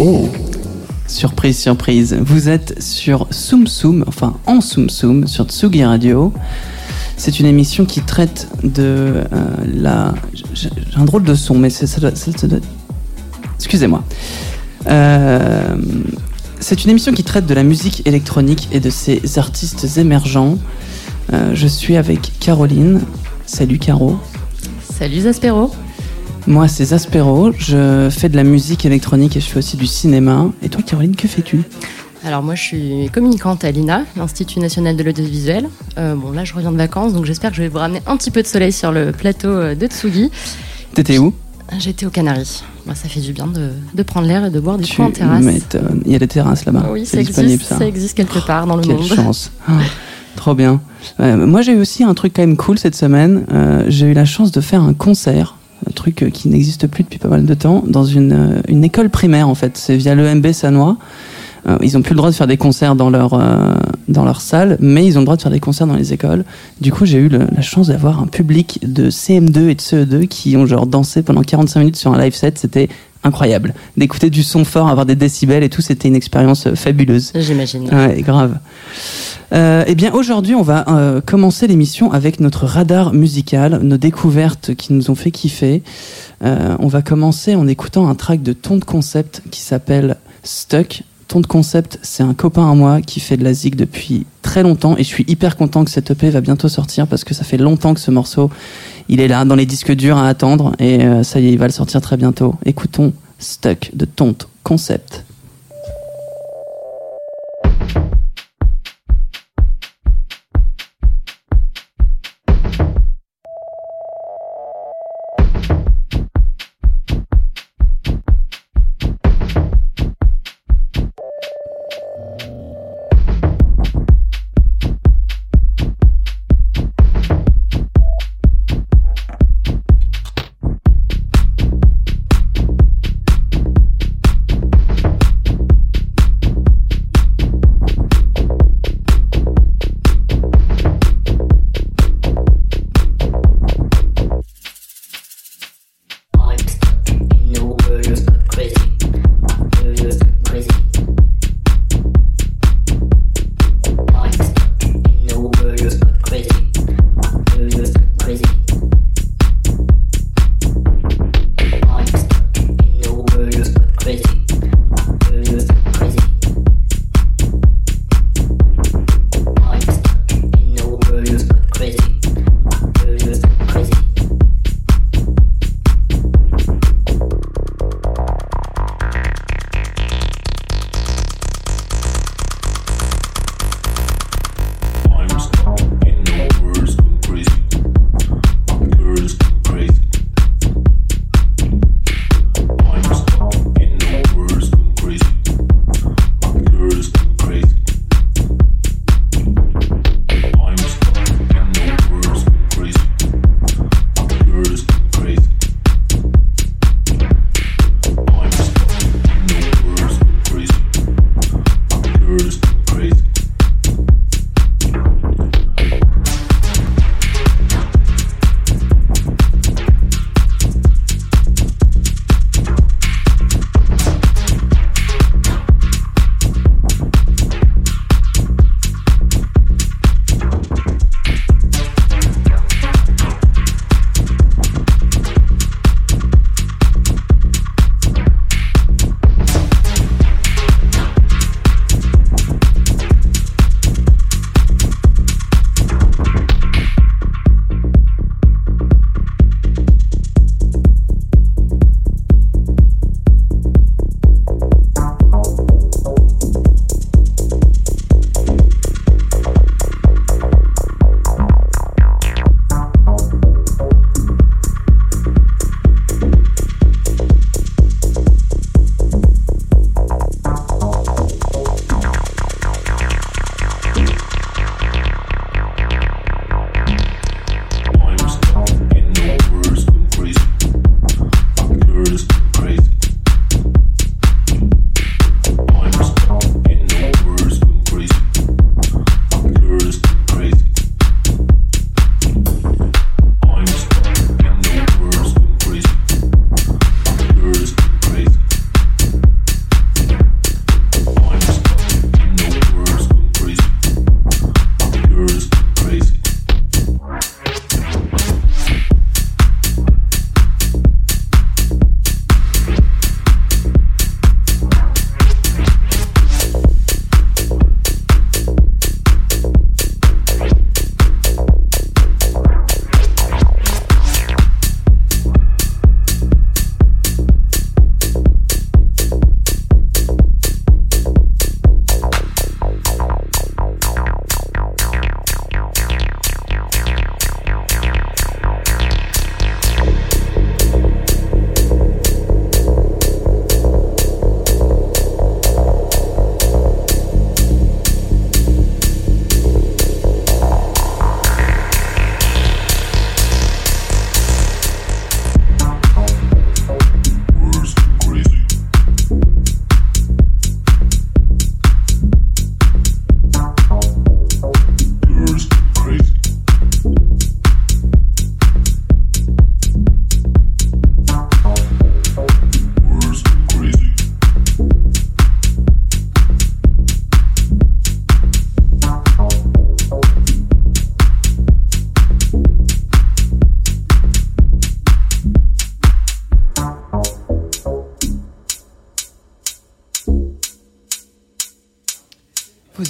Oh Surprise, surprise. Vous êtes sur Soum Soum, enfin en Soum Soum, sur Tsugi Radio. C'est une émission qui traite de euh, la. J'ai un drôle de son, mais ça doit- ça doit- Excusez-moi. Euh, c'est une émission qui traite de la musique électronique et de ses artistes émergents. Euh, je suis avec Caroline. Salut Caro. Salut Zaspero. Moi, c'est Zaspero. Je fais de la musique électronique et je fais aussi du cinéma. Et toi, Caroline, que fais-tu? Alors moi je suis communicante à l'INA, l'Institut national de l'audiovisuel. Euh, bon là je reviens de vacances donc j'espère que je vais vous ramener un petit peu de soleil sur le plateau euh, de Tsugi. T'étais où? J'étais aux Canaries. Moi ça fait du bien de, de prendre l'air et de boire des coups en terrasse. Il y a des terrasses là-bas. Oui ça existe, ça. ça existe quelque part dans le Quelle monde. chance. Ah, trop bien. Ouais, moi, j'ai eu aussi un truc quand même cool cette semaine. Euh, j'ai eu la chance de faire un concert, un truc euh, qui n'existe plus depuis pas mal de temps, dans une, euh, une école primaire en fait. C'est via l'EMB Sanois. Euh, ils ont plus le droit de faire des concerts dans leur, euh, dans leur salle, mais ils ont le droit de faire des concerts dans les écoles. Du coup, j'ai eu la chance d'avoir un public de CM2 et de CE2 qui ont genre dansé pendant 45 minutes sur un live set. C'était incroyable. D'écouter du son fort, avoir des décibels et tout, c'était une expérience euh, fabuleuse. J'imagine. Ouais, grave. Euh, eh bien, aujourd'hui, on va euh, commencer l'émission avec notre radar musical, nos découvertes qui nous ont fait kiffer. Euh, on va commencer en écoutant un track de Ton de Concept qui s'appelle Stuck. Ton de Concept, c'est un copain à moi qui fait de la zig depuis très longtemps et je suis hyper content que cette EP va bientôt sortir parce que ça fait longtemps que ce morceau, il est là dans les disques durs à attendre et euh, ça y est, il va le sortir très bientôt. Écoutons Stuck de Ton de Concept.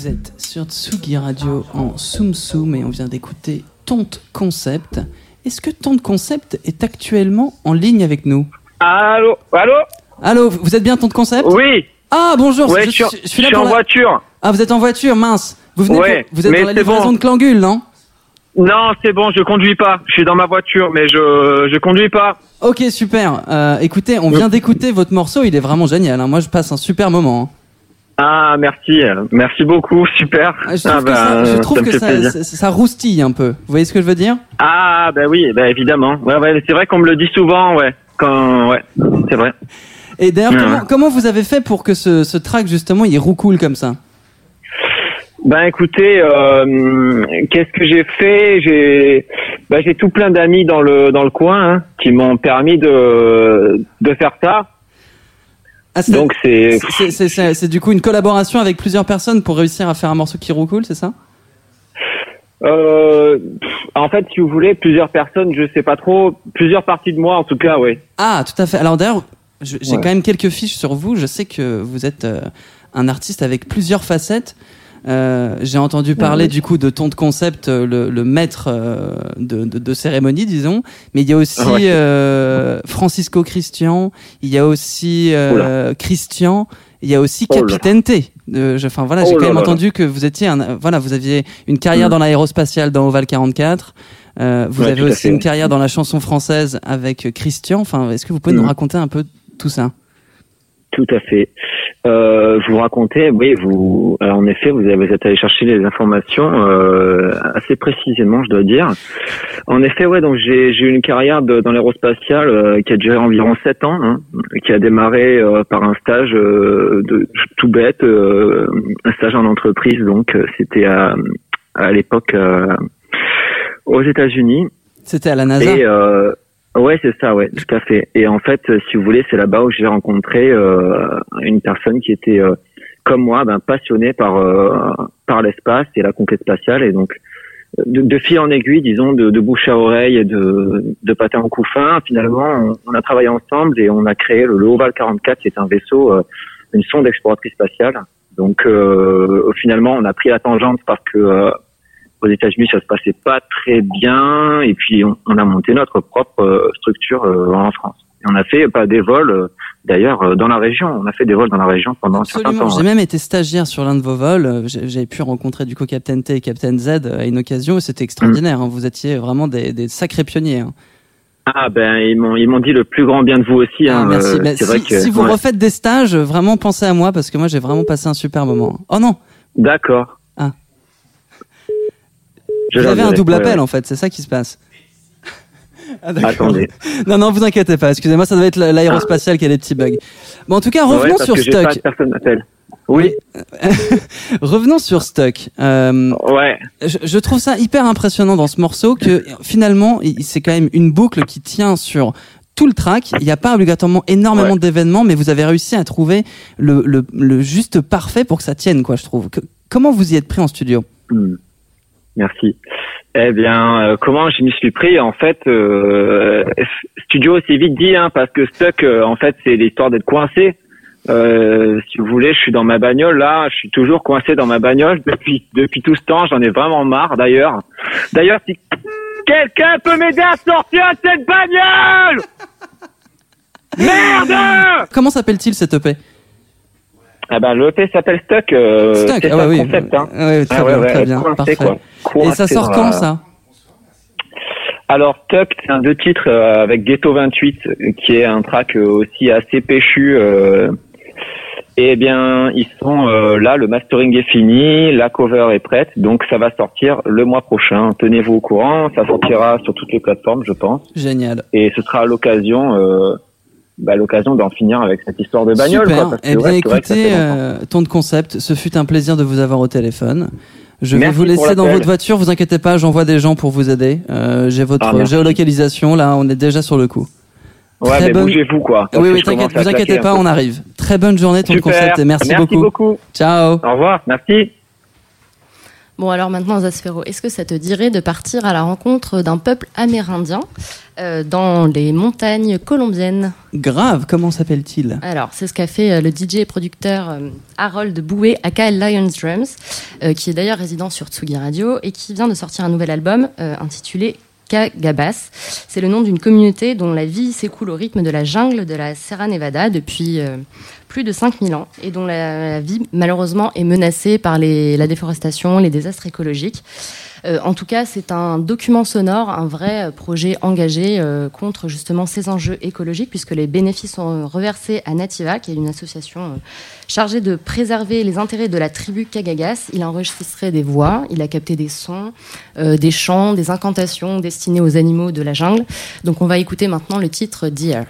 Vous êtes sur Tsugi Radio en Soum Soum et on vient d'écouter Tonte Concept. Est-ce que Tonte Concept est actuellement en ligne avec nous? Allô Allô? Allô, vous êtes bien Tonte Concept? Oui, Ah bonjour, ouais, je, je, je- suis- là je suis en la- voiture. Ah vous êtes en voiture, mince. Vous venez Ouais, pour- vous êtes dans la livraison bon. de Clangule, non? Non, c'est bon, je conduis pas. Je suis dans ma voiture, mais je je conduis pas. Ok, super. Euh, écoutez, on vient d'écouter votre morceau, il est vraiment génial. hein. Moi, je passe un super moment. hein. Ah, merci, merci beaucoup, super. Ah, Je trouve ah, que, ça, je ça trouve me que fait ça, plaisir. ça, ça roustille un peu. Vous voyez ce que je veux dire? Ah, bah oui, bah évidemment. Ouais, ouais, c'est vrai qu'on me le dit souvent, ouais. Quand, ouais, c'est vrai. Et d'ailleurs, Ouais, comment, vous avez fait pour que ce, ce track, justement, il roucoule comme ça? Ben écoutez, euh, qu'est-ce que j'ai fait? J'ai, ben, j'ai tout plein d'amis dans le dans le coin hein, qui m'ont permis de de faire ça. Ah, c'est- Donc c'est du coup une collaboration avec plusieurs personnes pour réussir à faire un morceau qui roucoule, c'est ça? Euh, en fait, si vous voulez, plusieurs personnes, je sais pas trop, plusieurs parties de moi, en tout cas, oui. Ah, tout à fait. Alors d'ailleurs, j'ai Ouais. quand même quelques fiches sur vous. Je sais que vous êtes euh, un artiste avec plusieurs facettes. Euh, j'ai entendu parler du coup de ton de concept, euh, le, le maître euh, de, de, de cérémonie, disons. Mais il y a aussi Ouais. euh, Francisco Christian, il y a aussi euh, Christian, il y a aussi Oh. Capitaine T. Enfin voilà, Oh j'ai quand là même entendu que vous étiez un, voilà, vous aviez une carrière Mm. dans l'aérospatiale dans Oval 44. Euh, vous avez aussi une carrière dans la chanson française avec Christian. Enfin, est-ce que vous pouvez Mm. nous raconter un peu tout ça? Tout à fait. Euh, vous racontais, oui, vous, alors, en effet, vous avez êtes allé chercher les informations euh, assez précisément, je dois dire. En effet, ouais, donc j'ai eu une carrière de- dans l'aérospatiale euh, qui a duré environ sept ans, hein, qui a démarré euh, par un stage euh, de tout bête, euh, un stage en entreprise, donc euh, c'était à, à l'époque euh, aux États-Unis. C'était à la NASA? Et euh, ouais, c'est ça, ouais, tout à fait. Et en fait, euh, si vous voulez, c'est là-bas où j'ai rencontré euh, une personne qui était euh, comme moi, ben, passionnée par euh, par l'espace et la conquête spatiale, et donc de, de fil en aiguille, disons, de, de bouche à oreille et de, de patin en couffin, finalement, on, a travaillé ensemble et on a créé le, Oval 44, qui est un vaisseau, euh, une sonde exploratrice spatiale. Donc, euh, finalement, on a pris la tangente parce que aux États-Unis, ça se passait pas très bien, et puis on, on a monté notre propre euh, structure euh, en France. Et on a fait pas des vols, euh, d'ailleurs, euh, dans la région. On a fait des vols dans la région pendant un certain Absolument. temps. J'ai même été stagiaire sur l'un de vos vols. Euh, j'ai- J'avais pu rencontrer du coup Captain T et Captain Z à une occasion et c'était extraordinaire. hein. Vous étiez vraiment des, des sacrés pionniers. hein. Ah ben ils m'ont ils m'ont dit le plus grand bien de vous aussi. Ah, Hein, merci. euh, c'est si, vrai que si vous ouais. refaites des stages, vraiment pensez à moi parce que moi j'ai vraiment passé un super moment. Oh non, D'accord. Vous avez un double appel en fait, c'est ça qui se passe. Ah. Attendez. Non, non, vous inquiétez pas. Excusez-moi, ça doit être la- l'aérospatial qui a des petits bugs. Bon, en tout cas, Ouais, revenons parce sur que j'ai pas Stock. de personne m'appelle. Oui. revenons sur Stock. Euh, Ouais. je, je trouve ça hyper impressionnant dans ce morceau que finalement, c'est quand même une boucle qui tient sur tout le track. Il n'y a pas obligatoirement énormément Ouais. d'événements, mais vous avez réussi à trouver le, le, le juste parfait pour que ça tienne, quoi, je trouve. Que- comment vous y êtes pris en studio? Hmm. Merci. Eh bien, euh, comment je m'y suis pris En fait, euh, studio, c'est vite dit, hein, parce que Stuck, euh, en fait, c'est l'histoire d'être coincé. Si vous voulez, je suis dans ma bagnole là, je suis toujours coincé dans ma bagnole depuis depuis tout ce temps. J'en ai vraiment marre d'ailleurs. D'ailleurs, si quelqu'un peut m'aider à sortir de cette bagnole, merde Comment s'appelle-t-il cette EP Ah ben, l'EP s'appelle Stuck. Euh, c'est ah ça ouais, le oui. concept. Hein. Ah ouais, très Ah ouais, bien, ouais, très bien, coincé, quoi. Et ça sort quand la- ça? Alors Tuck, c'est un deux titres euh, avec Ghetto 28, euh, qui est un track euh, aussi assez péchu. euh, et eh bien, ils sont euh, là, le mastering est fini, la cover est prête, donc ça va sortir le mois prochain. Tenez-vous au courant, ça sortira sur toutes les plateformes, je pense, Génial. et ce sera l'occasion, euh, bah, l'occasion d'en finir avec cette histoire de bagnole. Super. Quoi, parce que, eh bien, ouais, écoutez, euh, ton de concept, ce fut un plaisir de vous avoir au téléphone. Je vais vous laisser dans votre voiture, vous inquiétez pas, j'envoie des gens pour vous aider. Euh, J'ai votre Ah, géolocalisation, là, on est déjà sur le coup. Ouais, très mais bonne- bougez-vous quoi. parce oui, oui, t'inquiète, vous inquiétez pas, on arrive. Très bonne journée, ton Super. concept, et merci, Merci beaucoup. Ciao. Au revoir, merci. Bon, alors maintenant, Zaspero, est-ce que ça te dirait de partir à la rencontre d'un peuple amérindien euh, dans les montagnes colombiennes Grave, comment s'appelle-t-il? Alors, c'est ce qu'a fait euh, le DJ et producteur euh, Harold Boué, aka Lions Drums, euh, qui est d'ailleurs résident sur Tsugi Radio et qui vient de sortir un nouvel album euh, intitulé Kagabas. C'est le nom d'une communauté dont la vie s'écoule au rythme de la jungle de la Sierra Nevada depuis plus de 5000 ans et dont la, vie malheureusement est menacée par la déforestation, les désastres écologiques. Euh, en tout cas, c'est un document sonore, un vrai euh, projet engagé euh, contre justement ces enjeux écologiques, puisque les bénéfices sont reversés à Nativa, qui est une association chargée de préserver les intérêts de la tribu Kagagas. Il a enregistré des voix, il a capté des sons, des chants, des incantations destinées aux animaux de la jungle. Donc on va écouter maintenant le titre Deer.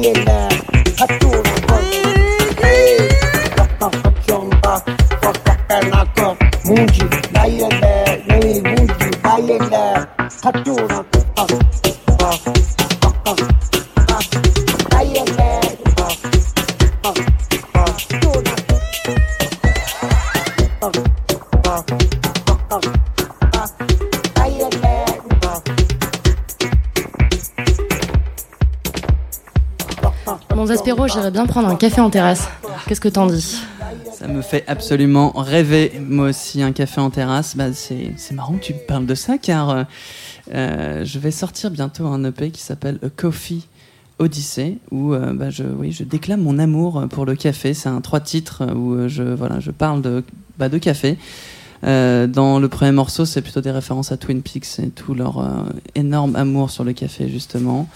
millionaire. Fattura quanto? Ehi, la Zaspero, j'irais bien prendre un café en terrasse. Qu'est-ce que t'en dis Ça me fait absolument rêver, moi aussi, un café en terrasse. Bah, c'est marrant que tu parles de ça, car euh, euh, je vais sortir bientôt un EP qui s'appelle A Coffee Odyssey, où euh, bah, je, oui, déclame mon amour pour le café. C'est un trois titres où je, parle de, bah, café. Dans le premier morceau, c'est plutôt des références à Twin Peaks et tout leur énorme amour sur le café, justement.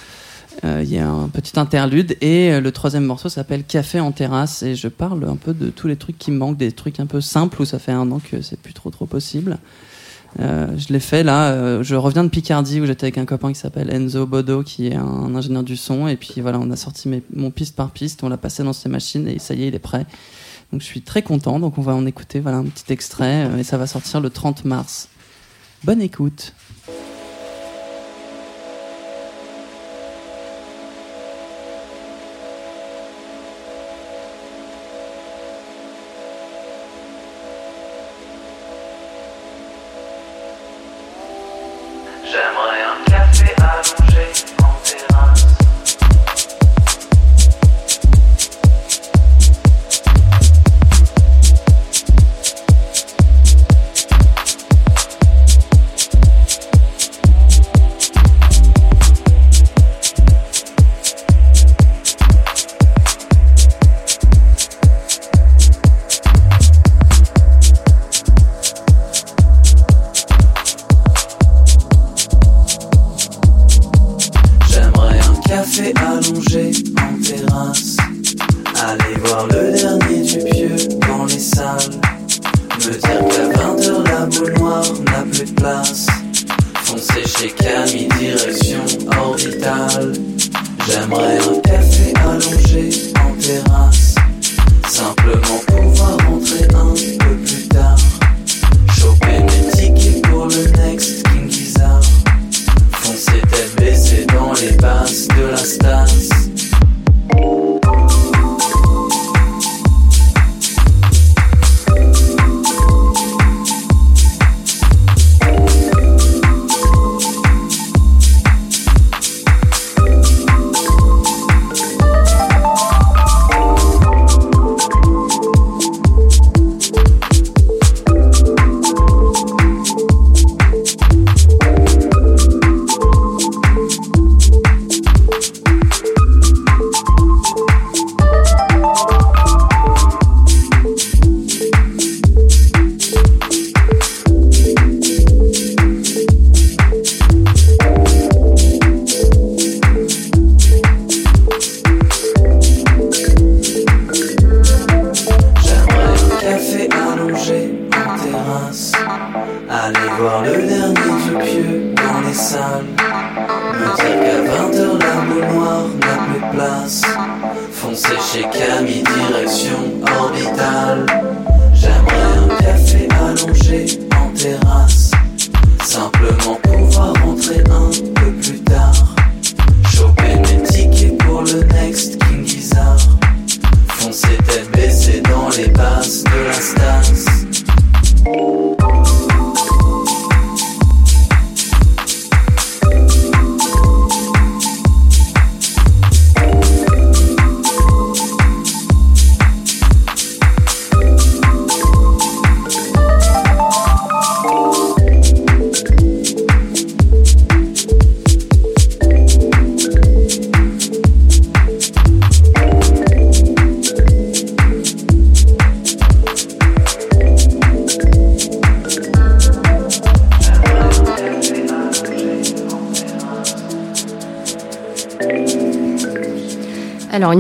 Euh, Il y a un petit interlude et euh, le troisième morceau s'appelle Café en terrasse et je parle un peu de tous les trucs qui me manquent, des trucs un peu simples où ça fait un an que c'est plus trop trop possible. Euh, je l'ai fait là, je reviens de Picardie où j'étais avec un copain qui s'appelle Enzo Bodo qui est un, ingénieur du son et puis voilà on a sorti mes, mon piste par piste, on l'a passé dans ses machines et ça y est il est prêt. Donc je suis très content, donc on va en écouter voilà un petit extrait et ça va sortir le 30 mars. Bonne écoute. Chez Camille,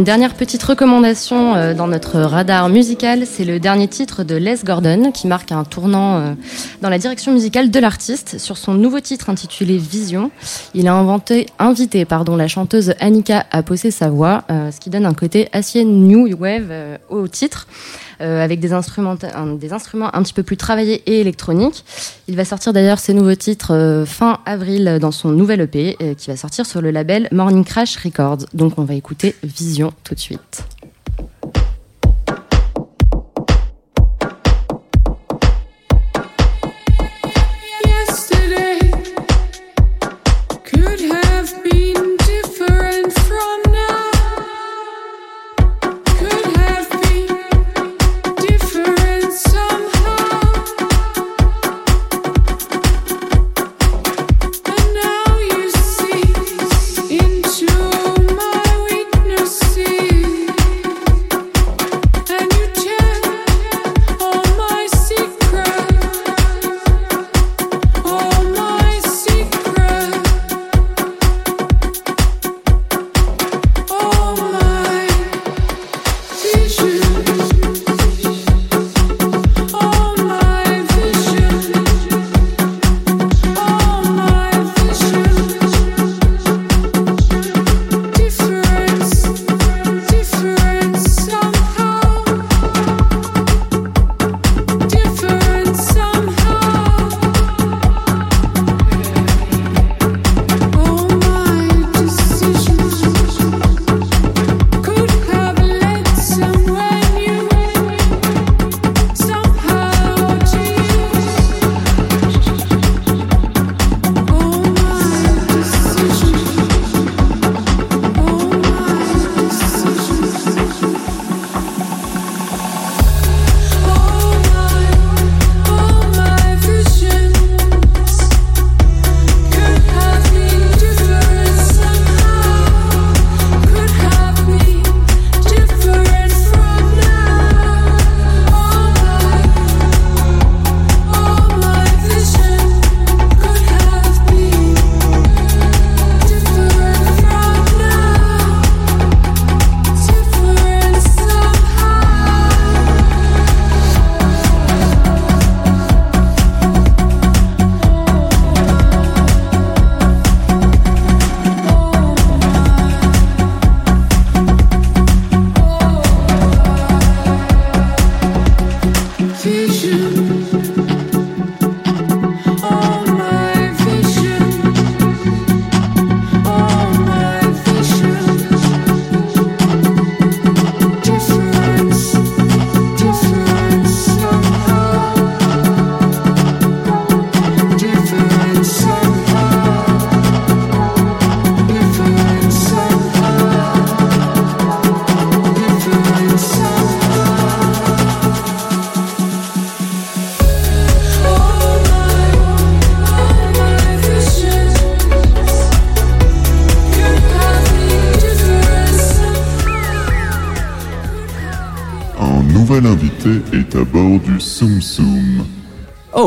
une dernière petite recommandation euh, dans notre radar musical, c'est le dernier titre de Les Gordon qui marque un tournant euh, dans la direction musicale de l'artiste. Sur son nouveau titre intitulé Vision, il a invité pardon, la chanteuse Annika à poser sa voix, euh, ce qui donne un côté assez new wave euh, au titre. euh, avec des instruments, un- des instruments un petit peu plus travaillés et électroniques. Il va sortir d'ailleurs ses nouveaux titres fin avril dans son nouvel EP qui va sortir sur le label Morning Crash Records. Donc on va écouter Vision tout de suite.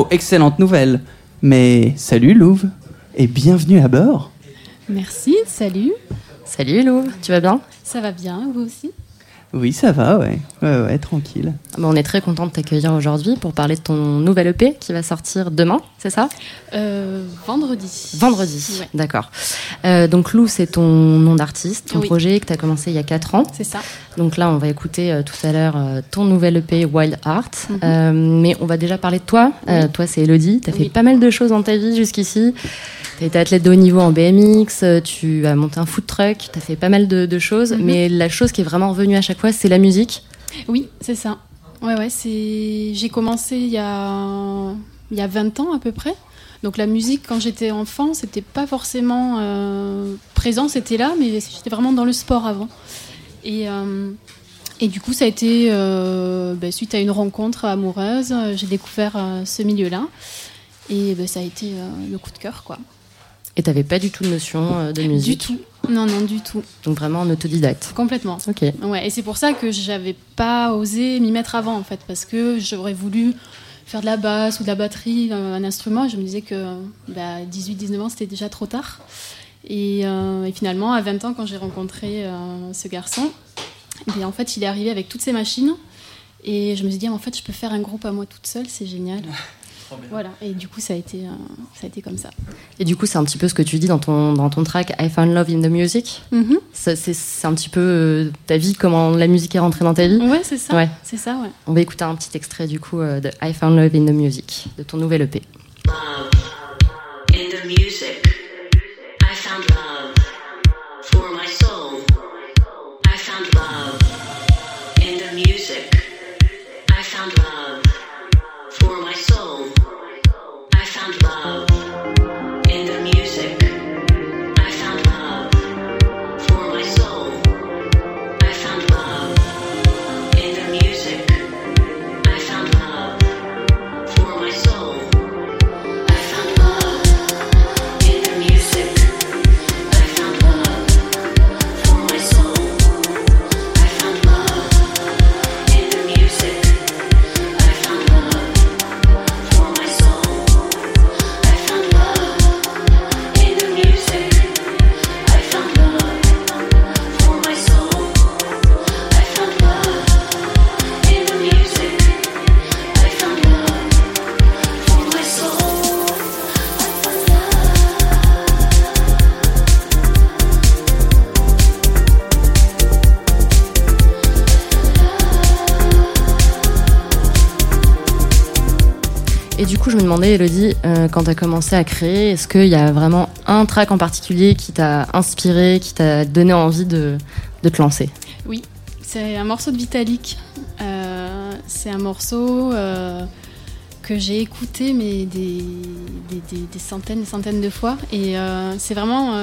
Excellente nouvelle. Mais salut Louve et bienvenue à bord. Merci, salut. Salut Lou, tu vas bien? Ça va bien, vous aussi? Oui, ça va, ouais. Ouais, ouais, tranquille. Bon, On est très content de t'accueillir aujourd'hui pour parler de ton nouvel EP qui va sortir demain, c'est ça? Euh, Vendredi. Vendredi, Ouais. d'accord. Euh, donc Lou, c'est ton nom d'artiste, ton Oui. projet que tu as commencé il y a 4 ans. C'est ça. Donc là, on va écouter euh, tout à l'heure euh, ton nouvel EP Wild Art. Mhm. Euh, mais on va déjà parler de toi. Euh, Oui. toi, c'est Elodie. Tu as fait pas mal de choses dans ta vie jusqu'ici. Tu as été athlète de haut niveau en BMX, euh, tu as monté un food truck, tu as fait pas mal de, de choses. Mhm. Mais la chose qui est vraiment revenue à chaque fois, c'est la musique. Oui, c'est ça. Ouais, ouais, c'est. J'ai commencé il y a il y a 20 ans à peu près. Donc la musique, quand j'étais enfant, c'était pas forcément euh, présent, c'était là, mais j'étais vraiment dans le sport avant. Et euh, et du coup, ça a été euh, ben, suite à une rencontre amoureuse, j'ai découvert ce milieu-là. Et ben, ça a été le coup de cœur, quoi. Et tu pas du tout de notion euh, de musique. Du tout. Non, non, du tout. Donc vraiment en autodidacte. Complètement. Ok. Ouais, et c'est pour ça que j'avais pas osé m'y mettre avant en fait, parce que j'aurais voulu faire de la basse ou de la batterie, euh, un instrument, je me disais que bah, 18-19 ans c'était déjà trop tard. Et, euh, et finalement, à 20 ans, quand j'ai rencontré euh, ce garçon, Et en fait, il est arrivé avec toutes ces machines. Et je me suis dit, en fait, je peux faire un groupe à moi toute seule, c'est génial. Voilà, et du coup, ça a été, euh, ça a été comme ça. Et du coup, c'est un petit peu ce que tu dis dans ton, dans ton track I Found Love in the Music. Ça, C'est c'est un petit peu euh, ta vie, comment la musique est rentrée dans ta vie. Ouais, c'est ça. Ouais. C'est ça, ouais. On va écouter un petit extrait du coup euh, de I Found Love in the Music, de ton nouvel EP. love in the music. Demandais, Elodie, euh, quand tu as commencé à créer, est-ce qu'il y a vraiment un track en particulier qui t'a inspiré, qui t'a donné envie de, de te lancer? Oui, c'est un morceau de Vitalik. Euh, c'est un morceau euh, que j'ai écouté mais des, des, des- des centaines et centaines de fois. Et c'est vraiment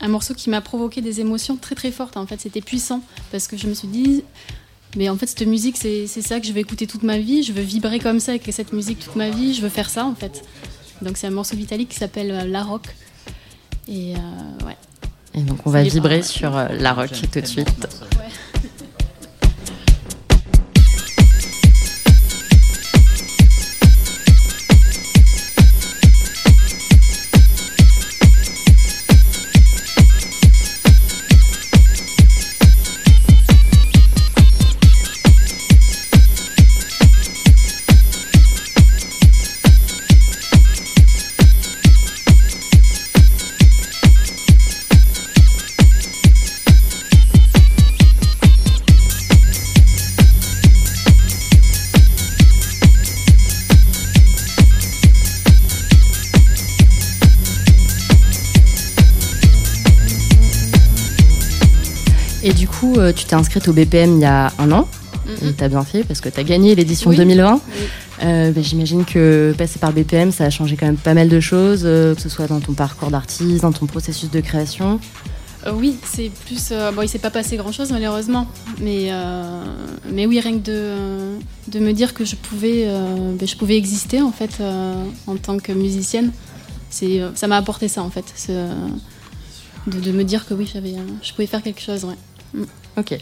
un morceau qui m'a provoqué des émotions très très fortes. En fait, c'était puissant parce que je me suis dit, mais en fait, cette musique, c'est c'est ça que je vais écouter toute ma vie. Je veux vibrer comme ça avec cette musique toute ma vie. Je veux faire ça en fait. Donc c'est un morceau Vitalik qui s'appelle euh, La Rock. Et euh, ouais. Et donc, on va vibrer ouais. sur euh, la rock tout de suite. Euh, tu t'es inscrite au BPM il y a un an. Et t'as bien fait parce que t'as gagné l'édition Oui. 2020. Oui. Euh, ben, J'imagine que passer par BPM, ça a changé quand même pas mal de choses, euh, que ce soit dans ton parcours d'artiste, dans ton processus de création. Euh, oui, c'est plus. bon, il s'est pas passé grand chose malheureusement, mais mais oui, rien que de de me dire que je pouvais ben, je pouvais exister en fait en tant que musicienne, c'est ça m'a apporté ça en fait, de, de me dire que oui, j'avais je pouvais faire quelque chose. Ouais. Ok.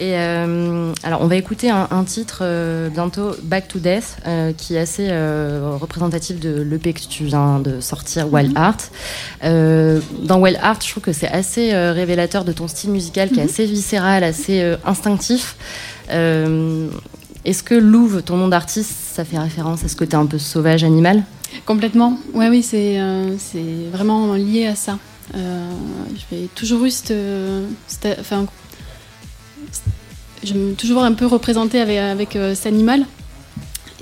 Et euh, alors, on va écouter un, un titre euh, bientôt, Back to Death, euh, qui est assez représentatif de l'EP que tu viens de sortir, Wild Mhm. Art. Dans Wild Art, je trouve que c'est assez révélateur de ton style musical, qui est Mhm. assez viscéral, assez instinctif. Est-ce que Louve, ton nom d'artiste, ça fait référence à ce côté un peu sauvage, animal? Complètement. Ouais, oui, c'est vraiment lié à ça. Euh, J'ai toujours eu cette, cette- enfin, je me toujours un peu représentée avec, euh, cet animal.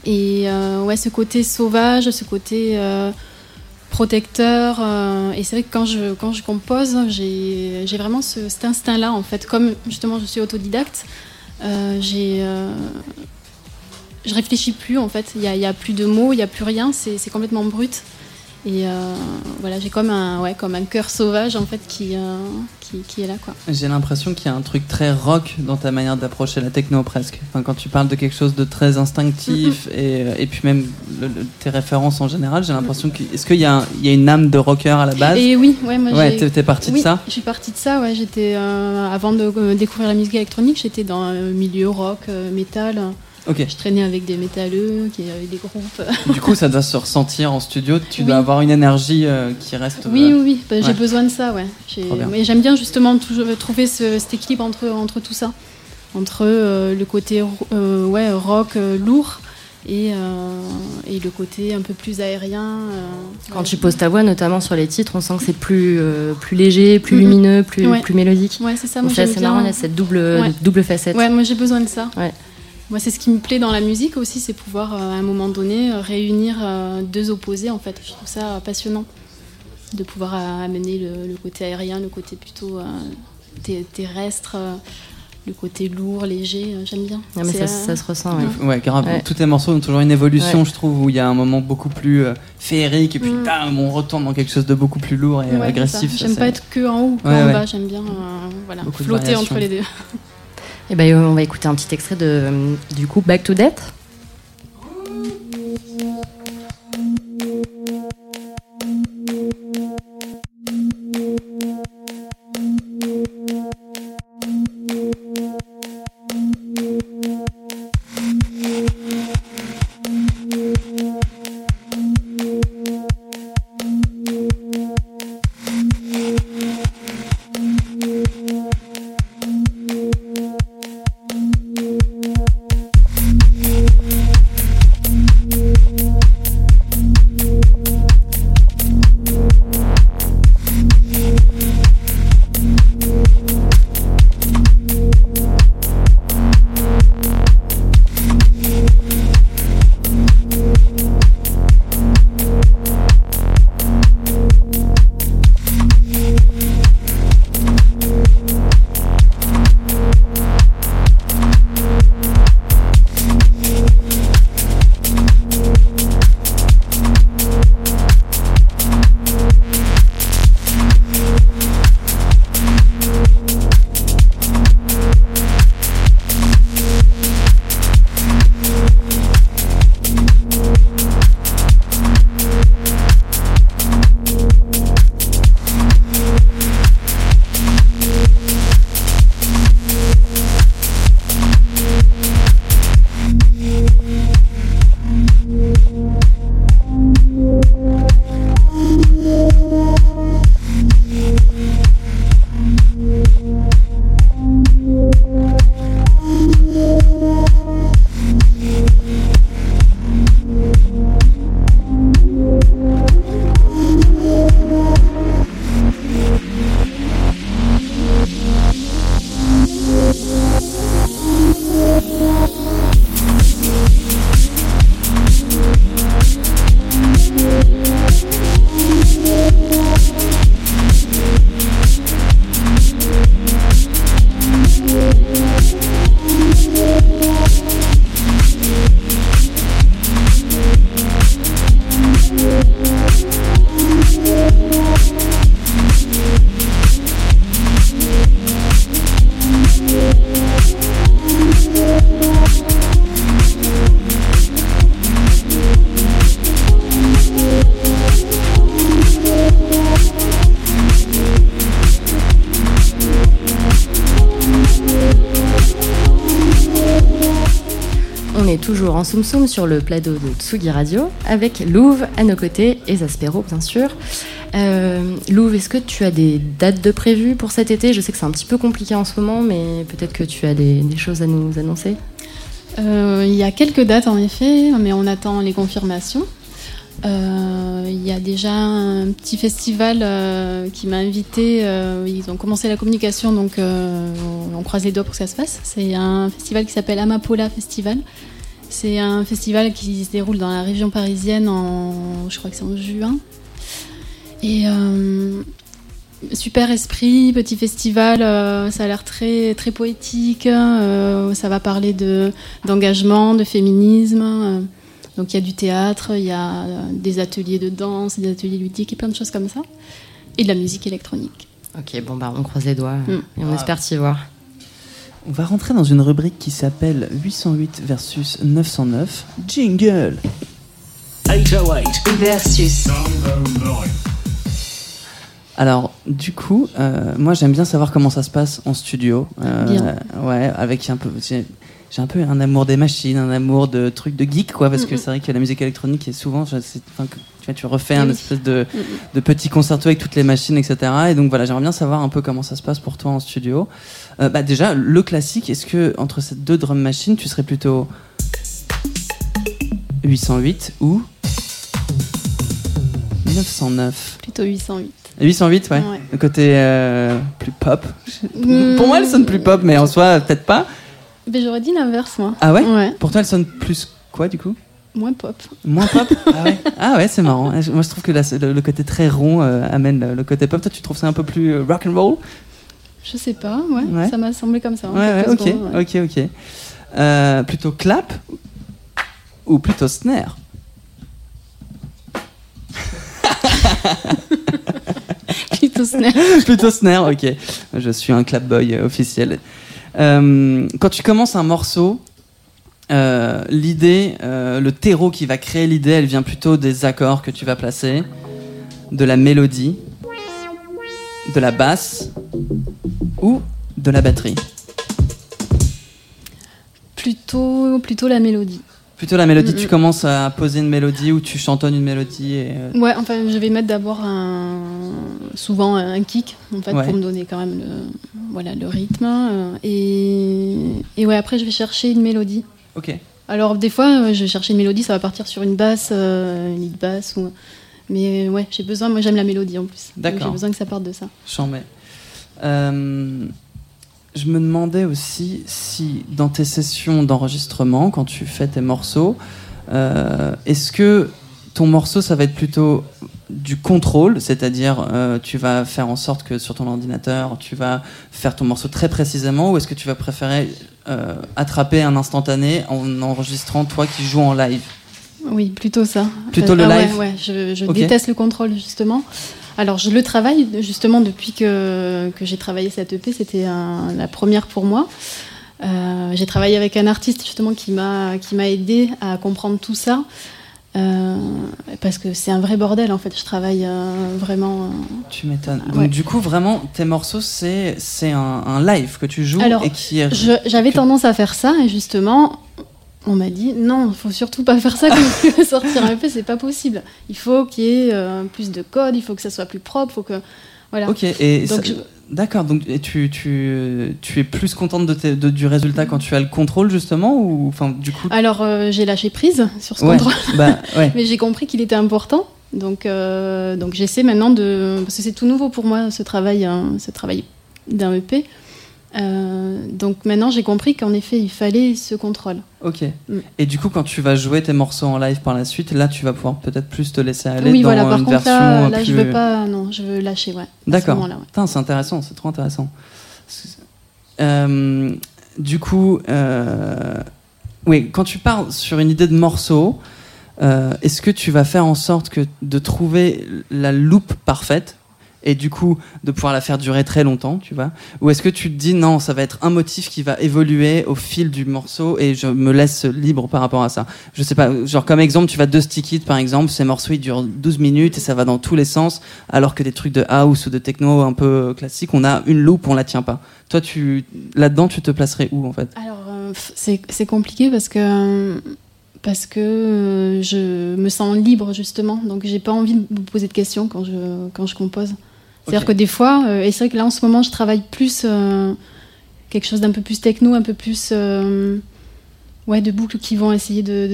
Et euh, ouais, ce côté sauvage, ce côté euh, protecteur. et c'est vrai que quand je, quand je compose, j'ai vraiment ce- cet instinct-là, en fait. Comme justement je suis autodidacte, j'ai. je réfléchis plus en fait. Il n'y a, a plus de mots, il n'y a plus rien, c'est complètement brut. Et euh, voilà, j'ai comme un, ouais, comme un cœur sauvage en fait qui, euh, qui, qui est là quoi. J'ai l'impression qu'il y a un truc très rock dans ta manière d'approcher la techno presque. Enfin, quand tu parles de quelque chose de très instinctif et, et puis même le- le- tes références en général, j'ai l'impression que est-ce qu'il y, y a une âme de rocker à la base? Et oui, ouais, moi Ouais, j'ai- t'es- t'es partie de ça? Je suis partie de ça, ouais. J'étais euh, avant de euh, découvrir la musique électronique, j'étais dans un milieu rock, euh, métal. Ok. Je traînais avec des métalleux, qui avaient des groupes. Du coup, ça doit se ressentir en studio. Tu Oui. dois avoir une énergie euh, qui reste. Oui, euh, oui, oui. Bah, ouais. J'ai besoin de ça, ouais. Mais j'aime bien justement toujours trouver ce- cet équilibre entre, entre tout ça. entre euh, le côté euh, ouais, rock euh, lourd et, euh, et le côté un peu plus aérien. euh, Quand ouais. tu poses ta voix, notamment sur les titres, on sent que c'est plus, euh, plus léger, plus Mhm. lumineux, plus, Ouais. plus mélodique. Ouais, c'est ça. C'est j'aime assez marrant, il y a cette double, Ouais. double facette. Ouais, moi j'ai besoin de ça. Ouais. Moi, c'est ce qui me plaît dans la musique aussi, c'est pouvoir euh, à un moment donné euh, réunir euh, deux opposés. En fait, je trouve ça passionnant de pouvoir amener le, le côté aérien, le côté plutôt euh, terrestre, le côté lourd, léger. J'aime bien. Ah, mais ça, euh, ça se ressent. ouais. Ouais, grave. Ouais. Tous les morceaux ont toujours une évolution, Ouais. je trouve, où il y a un moment beaucoup plus euh, féerique et puis Mm. bam, on retourne dans quelque chose de beaucoup plus lourd et ouais, agressif. J'aime pas être que en haut ou en ouais. bas. J'aime bien euh, voilà, flotter entre les deux. Et ben, on va écouter un petit extrait de, euh, du coup Back to Death. Soum Soum sur le plateau de Tsugi Radio avec Louve à nos côtés et Zaspero bien sûr. Euh, Louve, est-ce que tu as des dates de prévues pour cet été? Je sais que c'est un petit peu compliqué en ce moment, mais peut-être que tu as des, choses à nous annoncer. Euh, il y a quelques dates en effet, mais on attend les confirmations. Euh, il y a déjà un petit festival euh, qui m'a invité. ils ont commencé la communication, donc on, on croise les doigts pour que ça se passe. C'est un festival qui s'appelle Amapola Festival. C'est un festival qui se déroule dans la région parisienne en, je crois que c'est en juin. Et euh, super esprit, petit festival, euh, ça a l'air très très poétique. euh, ça va parler de d'engagement, de féminisme. donc il y a du théâtre, il y a des ateliers de danse, des ateliers ludiques et plein de choses comme ça. Et de la musique électronique. Ok, bon bah on croise les doigts Mm. et on espère t'y voir. On va rentrer dans une rubrique qui s'appelle 808 versus 909. Jingle 808 Versus. Alors, du coup, euh, moi j'aime bien savoir comment ça se passe en studio. Euh, Bien. Ouais, avec un peu. J'ai un peu un amour des machines, un amour de trucs de geek, quoi, parce que c'est vrai que la musique électronique est souvent. enfin, Tu, vois, tu refais un espèce de, Mm, de petit concerto avec toutes les machines, etc. Et donc voilà, j'aimerais bien savoir un peu comment ça se passe pour toi en studio. Euh, bah, déjà, le classique, est-ce que entre ces deux drum machines, tu serais plutôt 808 ou 909 Plutôt 808. 808, ouais. Ouais. Le côté euh, plus pop. Mm. Pour moi, elle sonne plus pop, mais en soi, peut-être pas. Mais j'aurais dit l'inverse, moi. Ah ouais, Ouais, Pour toi, elle sonne plus quoi du coup? Moins pop. Moins pop? Ah ouais, ah ouais c'est marrant. Moi, je trouve que la- le, le côté très rond euh, amène le, le côté pop. Toi, tu trouves ça un peu plus rock and roll? Je sais pas, ouais. Ouais. Ça m'a semblé comme ça. en Ouais, ok, secondes, ok, ok. Euh, plutôt clap ou plutôt snare? Plutôt snare. Plutôt snare, ok. Je suis un clap boy euh, officiel. Euh, quand tu commences un morceau, euh, l'idée, le terreau qui va créer l'idée, elle vient plutôt des accords que tu vas placer, de la mélodie, de la basse ou de la batterie. Plutôt, plutôt la mélodie. Plutôt la mélodie, tu mm. commences à poser une mélodie ou tu chantonnes une mélodie et, euh, Ouais, enfin, je vais mettre d'abord un, souvent un kick, en fait, Ouais. pour me donner quand même le, voilà, le rythme. euh, Et, et ouais, après, je vais chercher une mélodie. Ok. Alors, des fois, euh, je vais chercher une mélodie, ça va partir sur une basse, une lead basse. Ou... Mais euh, ouais, j'ai besoin, moi j'aime la mélodie en plus. D'accord. J'ai besoin que ça parte de ça. J'en mets. Euh, je me demandais aussi si dans tes sessions d'enregistrement, quand tu fais tes morceaux, euh, est-ce que ton morceau, ça va être plutôt du contrôle, c'est-à-dire euh, tu vas faire en sorte que sur ton ordinateur, tu vas faire ton morceau très précisément, ou est-ce que tu vas préférer attraper un instantané en enregistrant toi qui joues en live? Oui, plutôt ça. Plutôt le Ah live Ouais, je, déteste le contrôle justement. Alors je le travaille justement depuis que, que j'ai travaillé cette EP, c'était la première pour moi. Euh, j'ai travaillé avec un artiste justement qui m'a qui m'a aidé à comprendre tout ça. Euh, parce que c'est un vrai bordel en fait. Je travaille euh, vraiment. Tu m'étonnes. Donc Ouais. du coup, vraiment, tes morceaux, c'est c'est un, un live que tu joues Alors, et qui J'avais que- tendance à faire ça et justement, on m'a dit non, il faut surtout pas faire ça quand tu veux sortir un EP, c'est pas possible. Il faut qu'il y ait euh, plus de code, il faut que ça soit plus propre, faut que voilà. Ok, et Donc, ça- je- d'accord, donc et tu, tu, tu es plus contente de tes- de- du résultat quand tu as le contrôle justement ou enfin du coup Alors euh, j'ai lâché prise sur ce Ouais, contrôle, bah, ouais. mais j'ai compris qu'il était important. Donc euh, donc j'essaie maintenant de parce que c'est tout nouveau pour moi ce travail hein, ce travail d'un EP. Euh, donc maintenant j'ai compris qu'en effet il fallait ce contrôle. Ok. Mm. Et du coup, quand tu vas jouer tes morceaux en live par la suite, là, tu vas pouvoir peut-être plus te laisser aller oui dans voilà par une contre version là, là je plus- veux pas non je veux lâcher ouais. ce D'accord. ouais. Putain, c'est intéressant, c'est trop intéressant. Euh, du coup, euh, oui, quand tu pars sur une idée de morceau, est-ce que tu vas faire en sorte que de trouver la loupe parfaite et du coup de pouvoir la faire durer très longtemps, tu vois Ou est-ce que tu te dis non, ça va être un motif qui va évoluer au fil du morceau et je me laisse libre par rapport à ça? Je sais pas, genre comme exemple, tu vas de Stick It par exemple, ces morceaux ils durent 12 minutes et ça va dans tous les sens, alors que des trucs de house ou de techno un peu classiques, on a une loupe, on la tient pas. Toi, tu là-dedans, tu te placerais où en fait? Alors, euh, c'est compliqué parce que, parce que euh, je me sens libre, justement. Donc, j'ai pas envie de me poser de questions quand je, quand je compose. C'est-à-dire que des fois, euh, et c'est vrai que là, en ce moment, je travaille plus euh, quelque chose d'un peu plus techno, un peu plus. euh, Ouais, de boucles qui vont essayer de,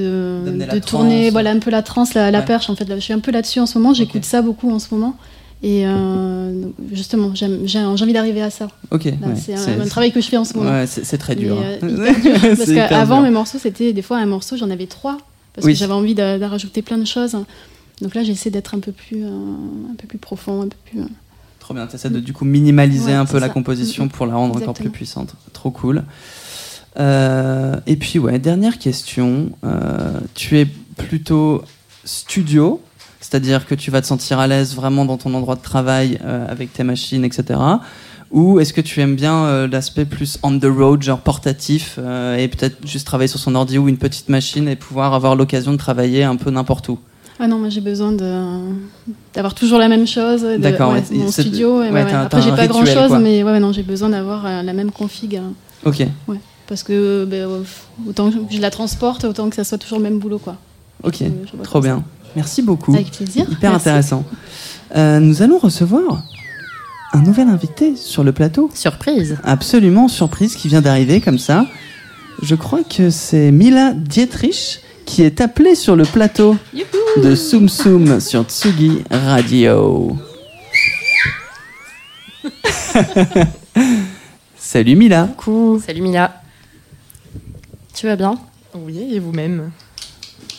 de, tourner, trance. voilà, un peu la trance, la, la Ouais. perche. En fait, là, je suis un peu là-dessus en ce moment. J'écoute ça beaucoup en ce moment. Et justement, j'ai envie d'arriver à ça. Ok. Là, ouais, c'est un, un travail que je fais en ce moment. Ouais, c'est très dur. Mais, hein. dur, parce qu'avant, mes morceaux, c'était des fois un morceau, j'en avais trois. Parce Oui. que j'avais envie de, de rajouter plein de choses. Donc là, j'essaie d'être un peu plus, un peu plus profond, un peu plus. Trop bien, tu essaies de du coup minimaliser Ouais, un peu la ça. composition pour la rendre encore plus puissante. Trop cool. Euh, et puis ouais, dernière question. Euh, tu es plutôt studio, c'est-à-dire que tu vas te sentir à l'aise vraiment dans ton endroit de travail euh, avec tes machines, etc. Ou est-ce que tu aimes bien l'aspect plus on the road, genre portatif, et peut-être juste travailler sur son ordi ou une petite machine et pouvoir avoir l'occasion de travailler un peu n'importe où? Ah non, moi j'ai besoin d'avoir toujours la même chose. de- D'accord, ouais, mon studio. ouais, ouais, ouais. Après, j'ai pas rituel, grand chose, quoi. mais ouais, non, j'ai besoin d'avoir euh, la même config. euh, Ok, ouais. Parce que ben, euh, autant que je la transporte, autant que ça soit toujours le même boulot, quoi. Ok, Je- je vois trop bien. Merci beaucoup. Avec plaisir. Hyper Merci. intéressant. Euh, nous allons recevoir un nouvel invité sur le plateau. Surprise. Absolument surprise qui vient d'arriver comme ça. Je crois que c'est Mila Dietrich qui est appelée sur le plateau de Soum Soum sur Tsugi Radio. Salut Mila. Coucou. Salut Mila. Tu vas bien? Oui, et vous-même?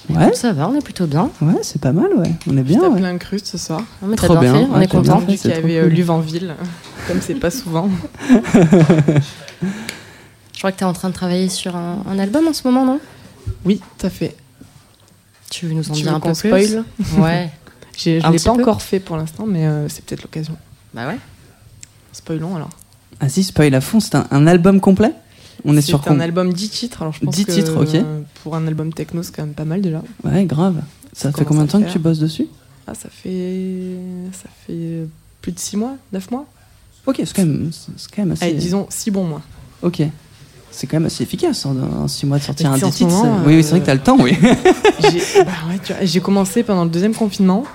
Ouais, Ça va, on est plutôt bien. ouais, c'est pas mal, ouais. On est bien, T'as ouais. plein de crustes ce soir. Non, mais t'as Trop bien, bien, fait, on ouais, est content. Vu c'est qu'il y avait euh, cool. Luvanville, comme c'est pas souvent. Je crois que t'es en train de travailler sur un, un album en ce moment, non? Oui, tout à fait. Tu veux nous en Tu dire veux un peu plus spoil Ouais. J'ai- Je Un l'ai pas peu. encore fait pour l'instant, mais euh, c'est peut-être l'occasion. Bah ouais. Spoilons alors. Ah si, spoil à fond, c'est un, un album complet? On est sur C'est un album 10 titres, alors je pense 10 que titres, ok. pour un album techno, c'est quand même pas mal déjà. Ouais, grave. Ça fait combien de temps que tu bosses dessus? Ah, ça fait ça fait plus de 6 mois, 9 mois. Ok, c'est quand même, c'est quand même assez. Allez, disons 6 bons mois. Ok. C'est quand même assez efficace en 6 mois de sortir un tu sais, en 10 ce titres. moment, c'est- Oui, oui, c'est euh, vrai que t'as le temps, oui. J'ai bah ouais, j'ai commencé pendant le deuxième confinement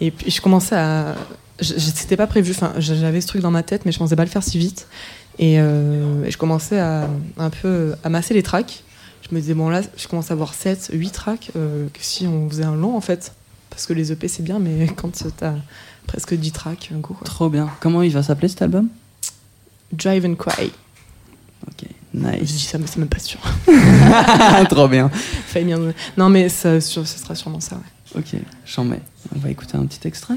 et puis je commençais à. C'était pas prévu, enfin, j'avais ce truc dans ma tête, mais je pensais pas le faire si vite. Et, euh, et je commençais à un peu amasser les tracks. Je me disais, bon là, je commence à avoir 7, 8 tracks, euh, que si on faisait un long en fait. Parce que les EP c'est bien, mais quand t'as presque 10 tracks, un coup. quoi. Trop bien. Comment il va s'appeler cet album? Drive and Cry. Ok, Je nice. dis ça, mais c'est même pas sûr. Trop bien. Non, mais ça, ce sera sûrement ça, ouais. Ok, j'en mets. On va écouter un petit extrait.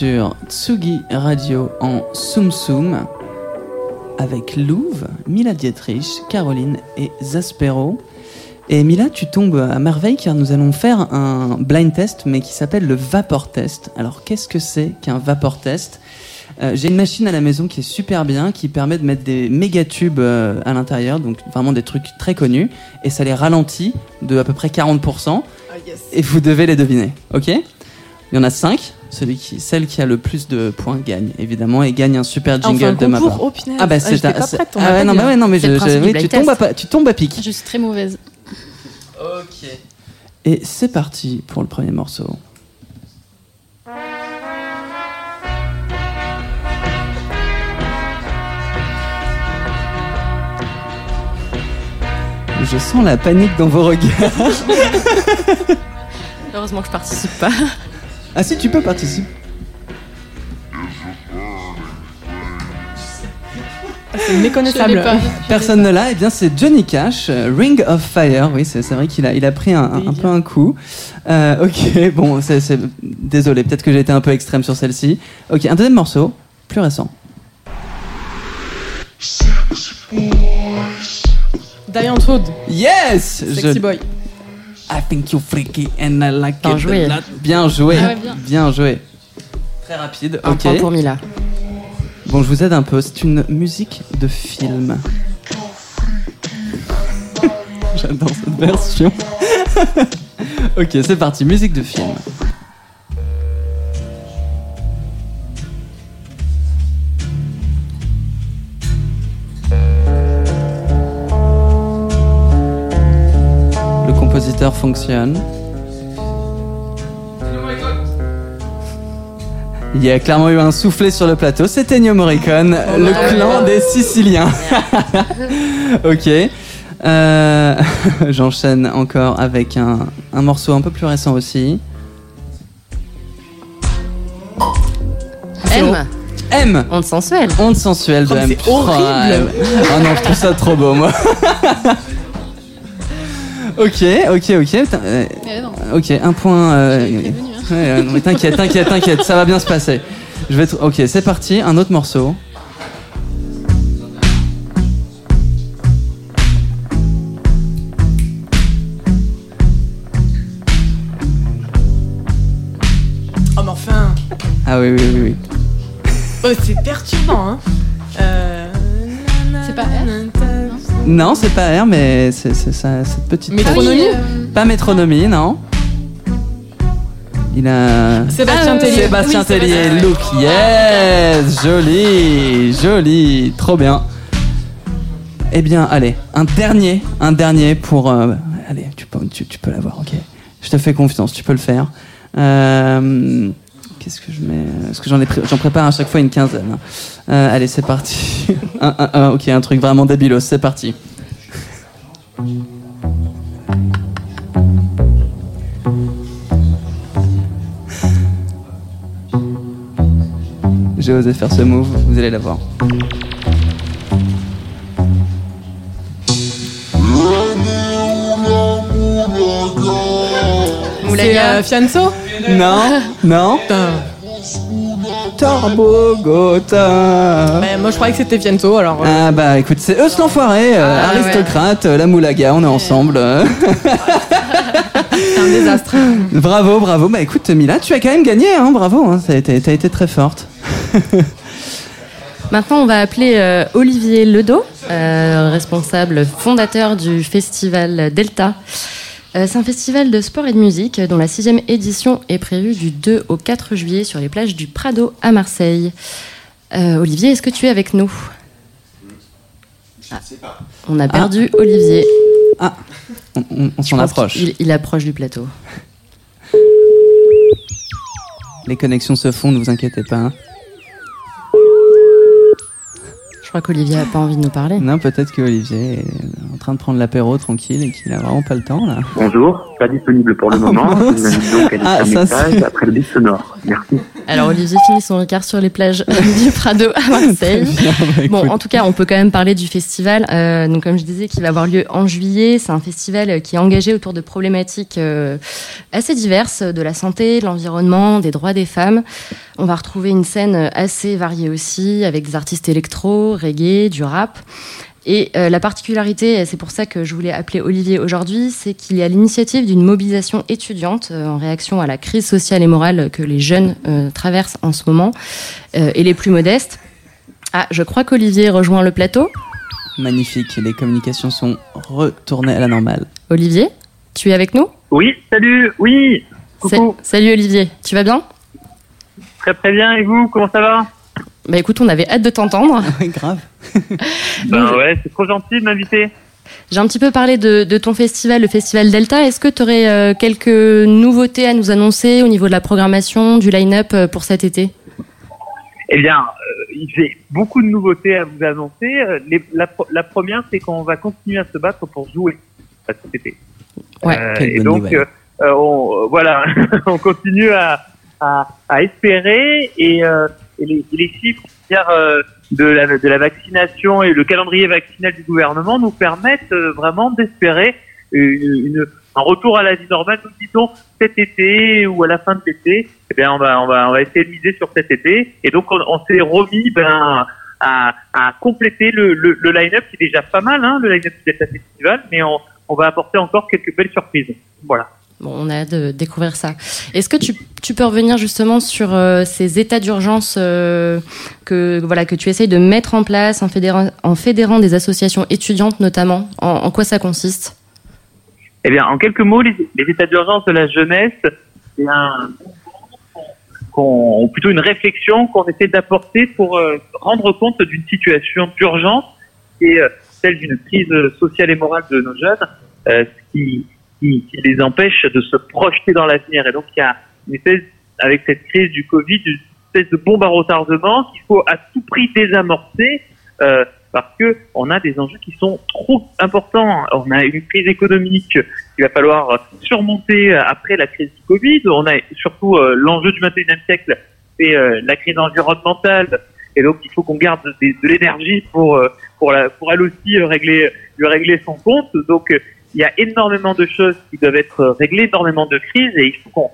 Sur Tsugi Radio en Soum Soum avec Louve, Mila Dietrich, Caroline et Zaspero. Et Mila, tu tombes à merveille car nous allons faire un blind test mais qui s'appelle le vapor test. Alors qu'est-ce que c'est qu'un vapor test? Euh, J'ai une machine à la maison qui est super bien, qui permet de mettre des méga tubes euh, à l'intérieur, donc vraiment des trucs très connus, et ça les ralentit de à peu près 40%. Et vous devez les deviner, ok? Il y en a 5. Celui qui, celle qui a le plus de points gagne, évidemment, et gagne un super Ah, jingle un de ma part. Oh. Ah bah Ah, c'est j'étais un- pas c'est- prête, on ah m'a ouais, non, bah ouais, non, mais je, je- oui, tu tombes à, tu tombes à pic. Je suis très mauvaise. Ok. Et c'est parti pour le premier morceau. Je sens la panique dans vos regards. Heureusement que je participe pas. Ah si, tu peux participer. C'est méconnaissable. Personne ne l'a. Eh bien, c'est Johnny Cash, euh, Ring of Fire. Oui, c'est vrai qu'il a, il a pris un, un- un peu un coup. Euh, ok, bon, c'est c'est- désolé, peut-être que j'ai été un peu extrême sur celle-ci. Ok, un deuxième morceau, plus récent. Diane Toad. Yes Sexy Je- Boy. I think you're freaky and I like Bien it joué. Bien joué. Ah ouais, bien. bien joué. Très rapide. Un ok. point pour Mila. Bon, je vous aide un peu. C'est une musique de film. J'adore cette version. ok, c'est parti. Musique de film. Fonctionne. Il y a clairement eu un soufflet sur le plateau. C'était Ennio Morricone, le clan des Siciliens. ok. Euh, J'enchaîne encore avec un, un morceau un peu plus récent aussi. M. M. Honte sensuelle. Honte sensuelle de Oh, M. c'est horrible. Oh non, je trouve ça trop beau, moi. ok, ok, ok. Putain, euh. Ok, un point. euh, hein. ouais, non, mais t'inquiète, t'inquiète, t'inquiète, ça va bien se passer. Je vais. tr- Ok, c'est parti. Un autre morceau. Oh, mais enfin. Ah oui, oui, oui, oui. Oh, c'est perturbant, hein. Euh... C'est pas R Non, c'est pas R, mais c'est c'est ça, cette petite. Métronomie euh, Pas métronomie, non. Il a. Sébastien Tellier. Sébastien Tellier, look, yes, joli, joli, trop bien. Eh bien, allez, un dernier, un dernier pour. euh, allez, tu peux, tu, tu peux l'avoir, ok. Je te fais confiance, tu peux le faire. Euh, Qu'est-ce que je mets Parce que j'en prépare à chaque fois une quinzaine. Euh, allez, c'est parti. un, un- un- ok, un truc vraiment débilos, c'est parti. J'ai osé faire ce move, vous allez la voir. C'est euh, Fianso Non, non. Putain. Torbogota. Mais moi, je croyais que c'était Fianso, alors. euh, Ah bah écoute, c'est eux l'enfoiré, euh, Ah, aristocrate, euh, la moulaga, on est ensemble. euh. c'est un désastre. bravo, bravo. Bah écoute, Mila, tu as quand même gagné, hein, bravo. Hein, t'as été, t'as été très forte. Maintenant, on va appeler euh, Olivier Ledo, euh, responsable fondateur du festival Delta. Euh, c'est un festival de sport et de musique dont la sixième édition est prévue du 2 au 4 juillet sur les plages du Prado à Marseille. Euh, Olivier, est-ce que tu es avec nous? Ah, On a perdu Olivier. Ah, on, on- on Je s'en approche. il approche du plateau. Les connexions se font, ne vous inquiétez pas. hein. Je crois qu'Olivier a pas envie de nous parler. Non, peut-être que Olivier est en train de prendre l'apéro tranquille et qu'il a vraiment pas le temps là. Bonjour, pas disponible pour le Oh, moment. Je vous invite donc à laisser Ah, un ça, message après le bip sonore. Merci. Alors Olivier finit son regard sur les plages du Prado à Marseille. Bien, bah, Bon, en tout cas, on peut quand même parler du festival. Euh, donc, comme je disais, qui va avoir lieu en juillet. C'est un festival qui est engagé autour de problématiques euh, assez diverses, de la santé, de l'environnement, des droits des femmes. On va retrouver une scène assez variée aussi, avec des artistes électro, reggae, du rap. Et euh, la particularité, et c'est pour ça que je voulais appeler Olivier aujourd'hui, c'est qu'il y a l'initiative d'une mobilisation étudiante euh, en réaction à la crise sociale et morale que les jeunes euh, traversent en ce moment, euh, et les plus modestes. Ah, je crois qu'Olivier rejoint le plateau. Magnifique, les communications sont retournées à la normale. Olivier, tu es avec nous? Oui, salut, oui. Coucou. Sa- Salut Olivier, tu vas bien? Très très bien, et vous, comment ça va? Bah écoute, on avait hâte de t'entendre. Oui, grave. Ben ouais, c'est trop gentil de m'inviter. J'ai un petit peu parlé de, de ton festival, le Festival Delta. Est-ce que tu aurais quelques nouveautés à nous annoncer au niveau de la programmation, du line-up euh, pour cet été? Eh bien, euh, j'ai beaucoup de nouveautés à vous annoncer. Euh, les- la, première, c'est qu'on va continuer à se battre pour jouer à cet été. Ouais. Euh, Quelle et bonne donc, nouvelle. euh, euh, on, euh, voilà, on continue à, à, à espérer et, euh, et les, les chiffres euh, de, la, de la vaccination et le calendrier vaccinal du gouvernement nous permettent euh, vraiment d'espérer une, une- un retour à la vie normale, nous disons cet été ou à la fin de l'été. Eh bien, on va, on va, on va essayer de miser sur cet été. Et donc, on, s'est remis ben, à, à compléter le, le, le line-up qui est déjà pas mal, hein, le line-up du Festival, mais on, on va apporter encore quelques belles surprises. Voilà. Bon, on a hâte de découvrir ça. Est-ce que tu, peux revenir justement sur euh, ces états d'urgence euh, que voilà que tu essayes de mettre en place en fédérant, des associations étudiantes notamment? En, quoi ça consiste? Eh bien, en quelques mots, les, états d'urgence de la jeunesse, c'est un plutôt une réflexion qu'on essaie d'apporter pour euh, rendre compte d'une situation d'urgence est euh, celle d'une crise sociale et morale de nos jeunes, ce qui, qui, qui les empêche de se projeter dans l'avenir. Et donc, il y a une espèce, avec cette crise du Covid, une espèce de bombe à retardement qu'il faut à tout prix désamorcer. Euh, parce que on a des enjeux qui sont trop importants. On a une crise économique qu'il va falloir surmonter après la crise du Covid. On a surtout euh, l'enjeu du 21e siècle, c'est euh, la crise environnementale. Et donc, il faut qu'on garde de l'énergie pour euh, pour la, pour elle aussi euh, régler lui régler son compte. Donc, euh, il y a énormément de choses qui doivent être réglées, énormément de crises, et il faut qu'on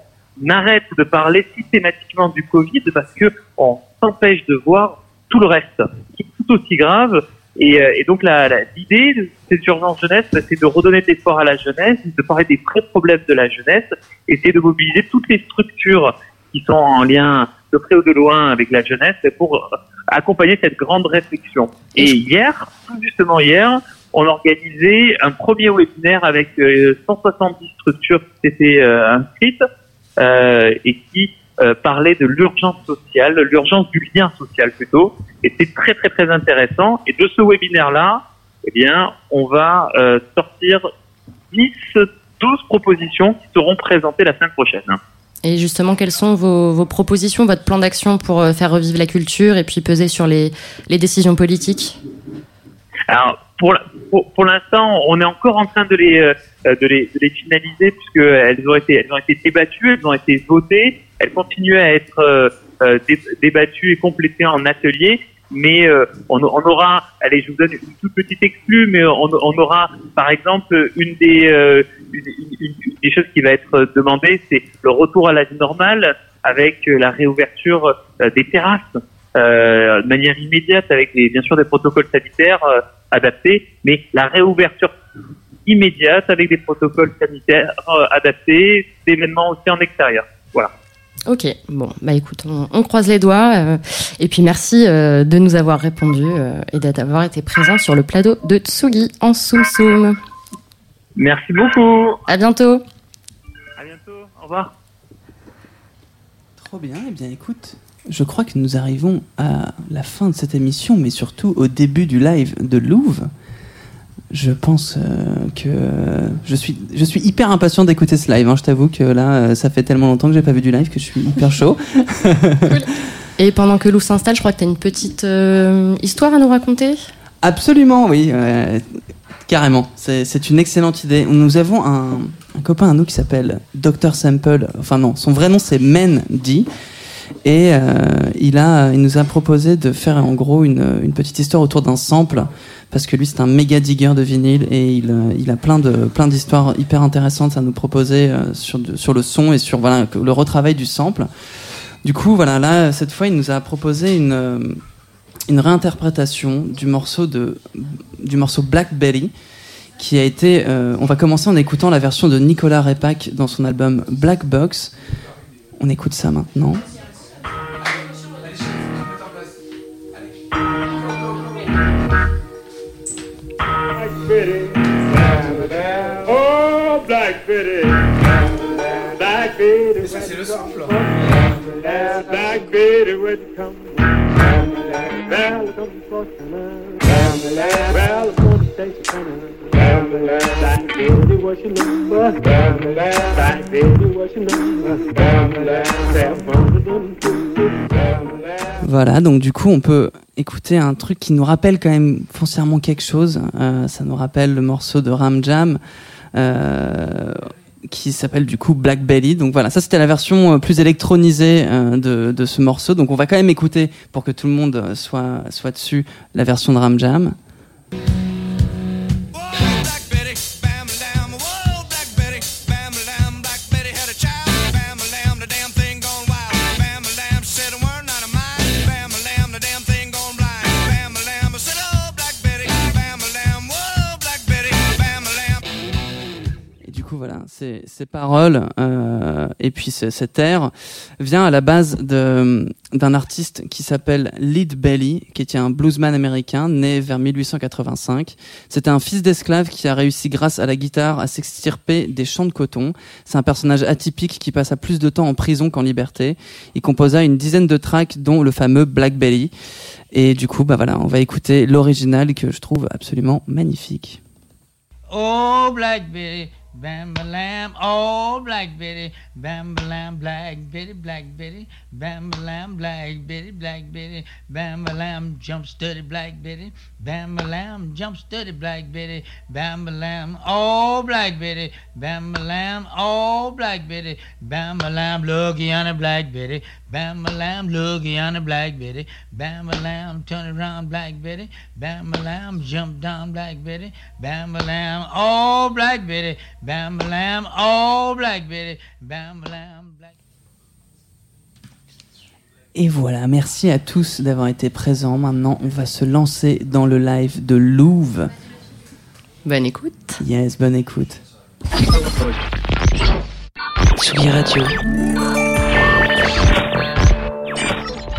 arrête de parler systématiquement du Covid parce que on s'empêche de voir tout le reste, qui est tout aussi grave. Et, euh, et donc l'idée de cette urgence jeunesse, bah, c'est de redonner de l'espoir à la jeunesse, de parler des vrais problèmes de la jeunesse, essayer de mobiliser toutes les structures qui sont en lien de près ou de loin avec la jeunesse pour accompagner cette grande réflexion. Et hier, tout justement hier, on organisait un premier webinaire avec euh, 170 structures qui s'étaient euh, inscrites euh, et qui euh, parlaient de l'urgence sociale, l'urgence du lien social plutôt. Et c'est très très très intéressant. Et de ce webinaire-là, eh bien, on va euh, sortir 10, 12 propositions qui seront présentées la semaine prochaine. Et justement, quelles sont vos, propositions, votre plan d'action pour euh, faire revivre la culture et puis peser sur les décisions politiques? Alors, pour, pour, pour l'instant, on est encore en train de les, euh, de les, de les finaliser puisque elles ont été, elles ont été débattues, elles ont été votées, elles continuent à être euh, euh, dé- débattues et complétées en atelier. Mais euh, on, on aura, allez, je vous donne une toute petite exclue, mais on, on aura, par exemple, une des, euh, une, une- une- des choses qui va être demandée, c'est le retour à la vie normale avec la réouverture euh, des terrasses euh, de manière immédiate, avec bien sûr des protocoles sanitaires euh, adaptés, mais la réouverture immédiate avec des protocoles sanitaires euh, adaptés, d'événements aussi en extérieur. Voilà. Ok, bon, bah écoute, on, on croise les doigts. euh, et puis merci euh, de nous avoir répondu euh, et d'avoir été présent sur le plateau de Tsugi en Soum Soum. Merci beaucoup. À bientôt. À bientôt. Au revoir. Trop bien, eh bien écoute, je crois que nous arrivons à la fin de cette émission, mais surtout au début du live de Louvre. Je pense euh, que je suis, je suis hyper impatient d'écouter ce live. hein. Je t'avoue que là, euh, ça fait tellement longtemps que j'ai pas vu du live que je suis hyper chaud. Et pendant que Lou s'installe, je crois que tu as une petite euh, histoire à nous raconter? Absolument, oui, euh, carrément. C'est une excellente idée. Nous avons un, un copain à nous qui s'appelle Dr Sample. Enfin non, son vrai nom c'est Men D. Et euh, il, a, il nous a proposé de faire en gros une, petite histoire autour d'un sample, parce que lui c'est un méga digger de vinyle et il, euh, a plein de plein d'histoires hyper intéressantes à nous proposer euh, sur, le son et sur voilà, le retravail du sample. Du coup, voilà, là, cette fois, il nous a proposé une, réinterprétation du morceau, de, du morceau Black Belly, qui a été. on va commencer en écoutant la version de Nicolas Repac dans son album Black Box. On écoute ça maintenant. Two. Voilà, donc du coup, on peut écouter un truc qui nous rappelle quand même foncièrement quelque chose. Euh, ça nous rappelle le morceau de Ram Jam. Euh, qui s'appelle du coup Black Belly. Donc voilà, ça c'était la version euh, plus électronisée euh, de, de ce morceau. Donc on va quand même écouter pour que tout le monde soit, soit dessus la version de Ram Jam. Ces, paroles euh, et puis ce- cet air vient à la base d'un artiste qui s'appelle Lead Belly, qui était un bluesman américain né vers 1885. C'était un fils d'esclave qui a réussi grâce à la guitare à s'extirper des champs de coton. C'est un personnage atypique qui passa plus de temps en prison qu'en liberté. Il composa une dizaine de tracks, dont le fameux Black Belly. Et du coup, bah voilà, on va écouter l'original que je trouve absolument magnifique. Oh, Black Betty, bam ba lam. Oh, Black Betty, bam ba lam. Black Betty, Black Betty, bam ba lam. Black Betty, Black Betty, bam ba lam. Jump steady, Black Betty, bam ba lam. Jump steady, Black Betty, bam ba lam. Oh, Black Betty, bam ba lam. Oh, Black Betty, bam ba lam. Looky on a Black Betty, bam ba lam. Looky on a Black Betty, bam ba lam. Turn around, Black Betty, bam ba lam. Jump down, Black Betty, bam ba lam. Oh, Black Betty, bam ba lam. Oh, Black Betty, bam ba lam. Black Et voilà, merci à tous d'avoir été présents. Maintenant, on va se lancer dans le live de Louvre. Bonne écoute. Yes, bonne écoute. Tsugi Radio.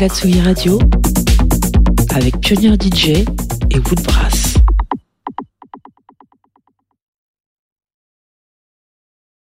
La Tsugi Radio avec Pionnier DJ et Woodbrass.